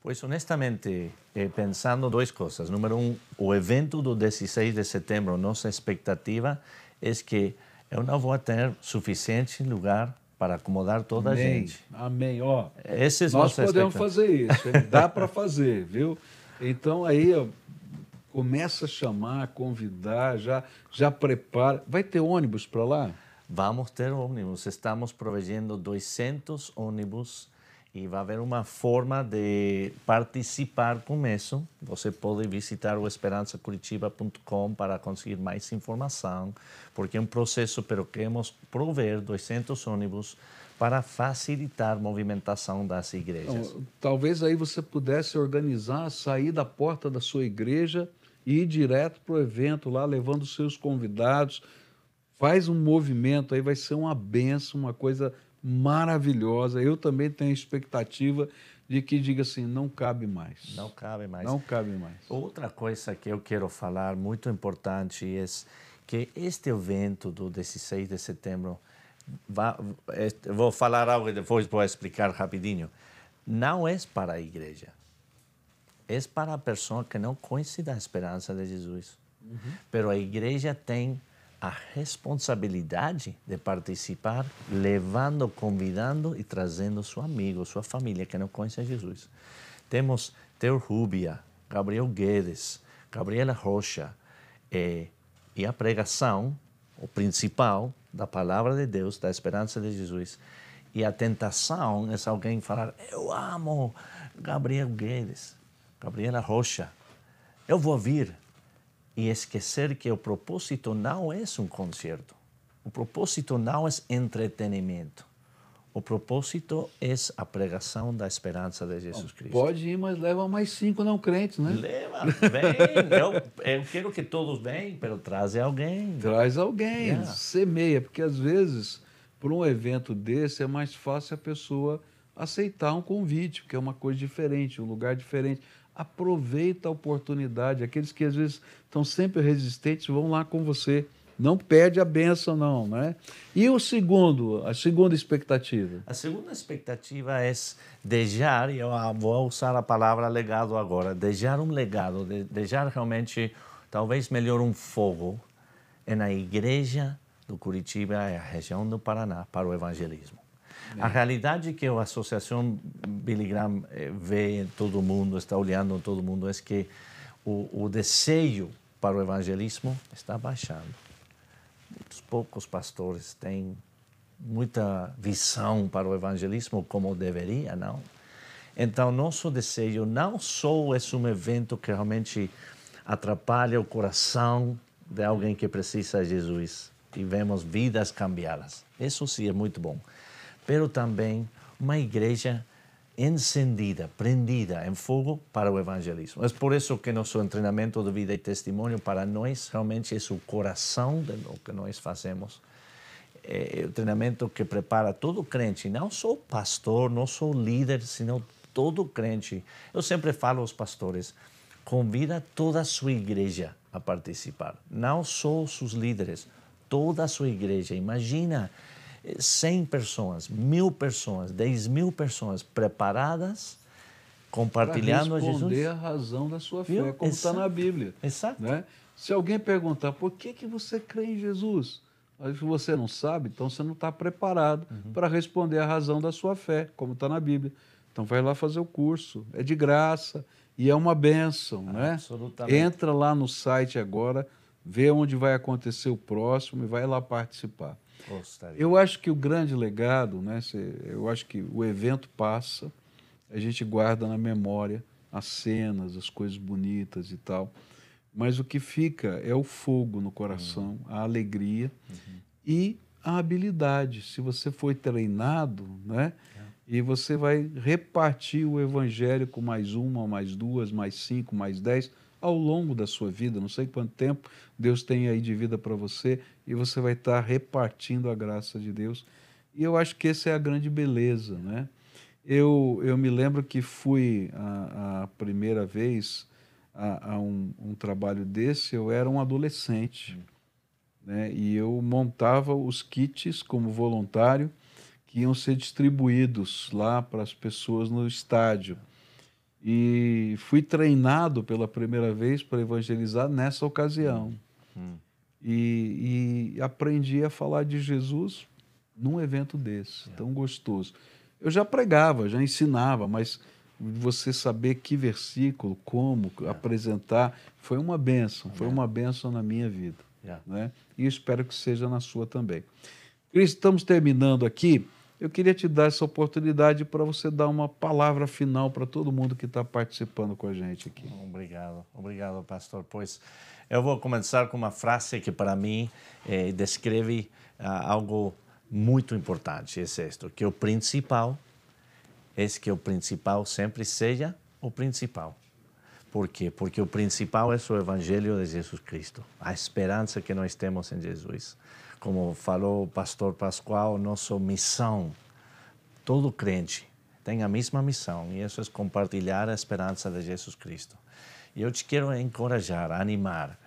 Pois, honestamente, eh, pensando duas coisas. Número um, o evento do 16 de setembro, nossa expectativa é que eu não vou ter suficiente lugar para acomodar toda a Amém. gente. Amém. Ó, Essa é nós podemos fazer isso, dá para fazer, viu? Então aí ó, começa a chamar, convidar, já, já prepara. Vai ter ônibus para lá? Vamos ter ônibus, estamos provendo 200 ônibus e vai haver uma forma de participar com isso. Você pode visitar o esperançacuritiba.com para conseguir mais informação, porque é um processo, pero queremos prover 200 ônibus para facilitar a movimentação das igrejas. Então, talvez aí você pudesse organizar, sair da porta da sua igreja e ir direto para o evento lá, levando os seus convidados. Faz um movimento aí, vai ser uma benção, uma coisa maravilhosa. Eu também tenho expectativa de que diga assim, não cabe mais. Não cabe mais. Não cabe mais. Outra coisa que eu quero falar, muito importante, é que este evento do 16 de setembro, vou falar algo e depois vou explicar rapidinho, não é para a igreja. É para a pessoa que não conhece da esperança de Jesus. Uhum. Pero a igreja tem a responsabilidade de participar, levando, convidando e trazendo seu amigo, sua família que não conhece Jesus. Temos Teo Rubia, Gabriel Guedes, Gabriela Rocha, eh, e a pregação, o principal da palavra de Deus, da esperança de Jesus. E a tentação é alguém falar: Eu amo Gabriel Guedes, Gabriela Rocha, eu vou vir e esquecer que o propósito não é um concerto. O propósito não é entretenimento. O propósito é a pregação da esperança de Jesus Cristo. Pode ir, mas leva mais cinco não crentes, né? Leva, vem. eu, eu quero que todos venham, mas traz alguém. Traz alguém, yeah. semeia, porque às vezes, para um evento desse, é mais fácil a pessoa aceitar um convite, porque é uma coisa diferente, um lugar diferente aproveita a oportunidade. Aqueles que às vezes estão sempre resistentes vão lá com você. Não perde a benção, não, né? E o segundo, a segunda expectativa? A segunda expectativa é deixar, eu vou usar a palavra legado agora, deixar um legado, deixar realmente, talvez melhor um fogo na igreja do Curitiba e a região do Paraná para o evangelismo. A realidade que a Associação Billy Graham eh, vê em todo mundo, está olhando em todo mundo, é que o, o desejo para o evangelismo está baixando. Muitos poucos pastores têm muita visão para o evangelismo como deveria, não? Então, nosso desejo não só é um evento que realmente atrapalha o coração de alguém que precisa de Jesus e vemos vidas cambiadas. Isso sim é muito bom pero também uma igreja encendida, prendida em fogo para o evangelismo. É por isso que nosso treinamento de vida e testemunho para nós realmente é o coração do que nós fazemos. É o treinamento que prepara todo crente, não só pastor, não só líder, sino todo crente. Eu sempre falo aos pastores, convida toda a sua igreja a participar, não só os líderes, toda a sua igreja. Imagina 100 pessoas, mil pessoas, 10 mil pessoas preparadas, compartilhando a Jesus. responder a razão da sua fé, como está na Bíblia. Exato. Né? Se alguém perguntar por que, que você crê em Jesus, se você não sabe, então você não está preparado uhum. para responder a razão da sua fé, como está na Bíblia. Então vai lá fazer o curso, é de graça e é uma bênção, ah, né? Absolutamente. Entra lá no site agora, vê onde vai acontecer o próximo e vai lá participar. Gostaria. Eu acho que o grande legado, né, eu acho que o evento passa, a gente guarda na memória as cenas, as coisas bonitas e tal, mas o que fica é o fogo no coração, uhum. a alegria uhum. e a habilidade. Se você foi treinado, né, é. e você vai repartir o evangelho com mais uma, mais duas, mais cinco, mais dez ao longo da sua vida, não sei quanto tempo Deus tem aí de vida para você, e você vai estar repartindo a graça de Deus. E eu acho que essa é a grande beleza, né? Eu, eu me lembro que fui a, a primeira vez a, a um, um, trabalho desse, eu era um adolescente, né? E eu montava os kits como voluntário que iam ser distribuídos lá para as pessoas no estádio. E fui treinado pela primeira vez para evangelizar nessa ocasião. Hum. E, e, aprendi a falar de Jesus num evento desse, é. tão gostoso. Eu já pregava, já ensinava, mas você saber que versículo, como é. apresentar, foi uma bênção, foi uma bênção na minha vida. É. Né? E espero que seja na sua também. Cris, estamos terminando aqui. Eu queria te dar essa oportunidade para você dar uma palavra final para todo mundo que está participando com a gente aqui. Obrigado, obrigado, pastor. Pois eu vou começar com uma frase que para mim eh, descreve ah, algo muito importante. É isto, que o principal é que o principal sempre seja o principal. Por quê? Porque o principal é o Evangelho de Jesus Cristo, a esperança que nós temos em Jesus como falou o pastor Pascoal, nossa missão todo crente tem a mesma missão e isso é compartilhar a esperança de Jesus Cristo. E eu te quero encorajar, animar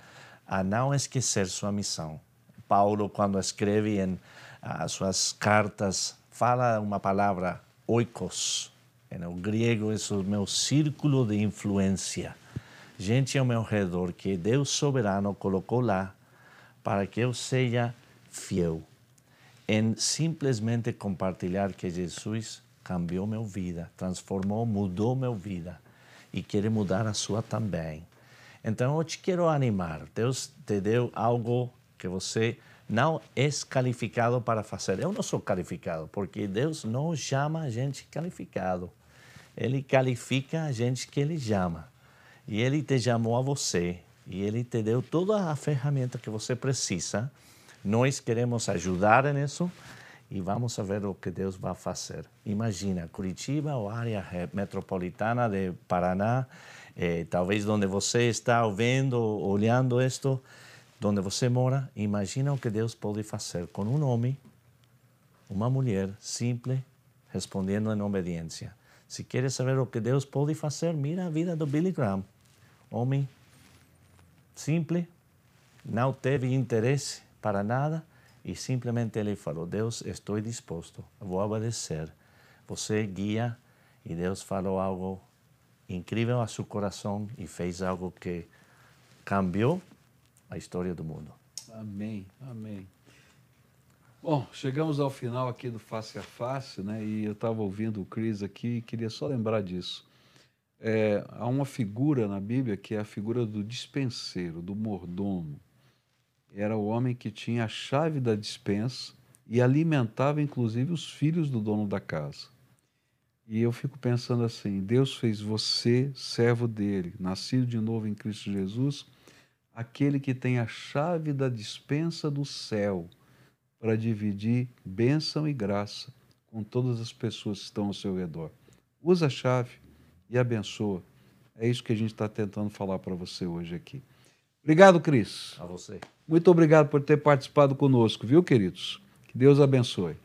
a não esquecer sua missão. Paulo, quando escreve em as suas cartas, fala uma palavra oikos. No grego, é o meu círculo de influência. Gente ao meu redor que Deus soberano colocou lá para que eu seja fiel em simplesmente compartilhar que Jesus cambiou minha vida, transformou, mudou minha vida e quer mudar a sua também. Então eu te quero animar. Deus te deu algo que você não é qualificado para fazer. Eu não sou qualificado, porque Deus não chama a gente qualificado. Ele qualifica a gente que Ele chama. E Ele te chamou a você. E Ele te deu toda a ferramenta que você precisa. Nós queremos ajudar nisso e vamos ver o que Deus vai fazer. Imagina, Curitiba ou área metropolitana de Paraná, eh, talvez onde você está ouvindo, olhando isto, onde você mora, imagina o que Deus pode fazer com um homem, uma mulher simples, respondendo em obediência. Se queres saber o que Deus pode fazer, mira a vida do Billy Graham. Homem simples, não teve interesse para nada e simplesmente ele falou: Deus, estou disposto, vou obedecer. Você guia e Deus falou algo incrível a seu coração e fez algo que cambiou a história do mundo. Amém, amém. Bom, chegamos ao final aqui do Face a Face, né? E eu estava ouvindo o Cris aqui e queria só lembrar disso. É, há uma figura na Bíblia que é a figura do dispenseiro, do mordomo. Era o homem que tinha a chave da dispensa e alimentava inclusive os filhos do dono da casa. E eu fico pensando assim: Deus fez você servo dele, nascido de novo em Cristo Jesus aquele que tem a chave da dispensa do céu para dividir bênção e graça com todas as pessoas que estão ao seu redor. Usa a chave e abençoa. É isso que a gente está tentando falar para você hoje aqui. Obrigado, Cris. A você. Muito obrigado por ter participado conosco, viu, queridos? Que Deus abençoe.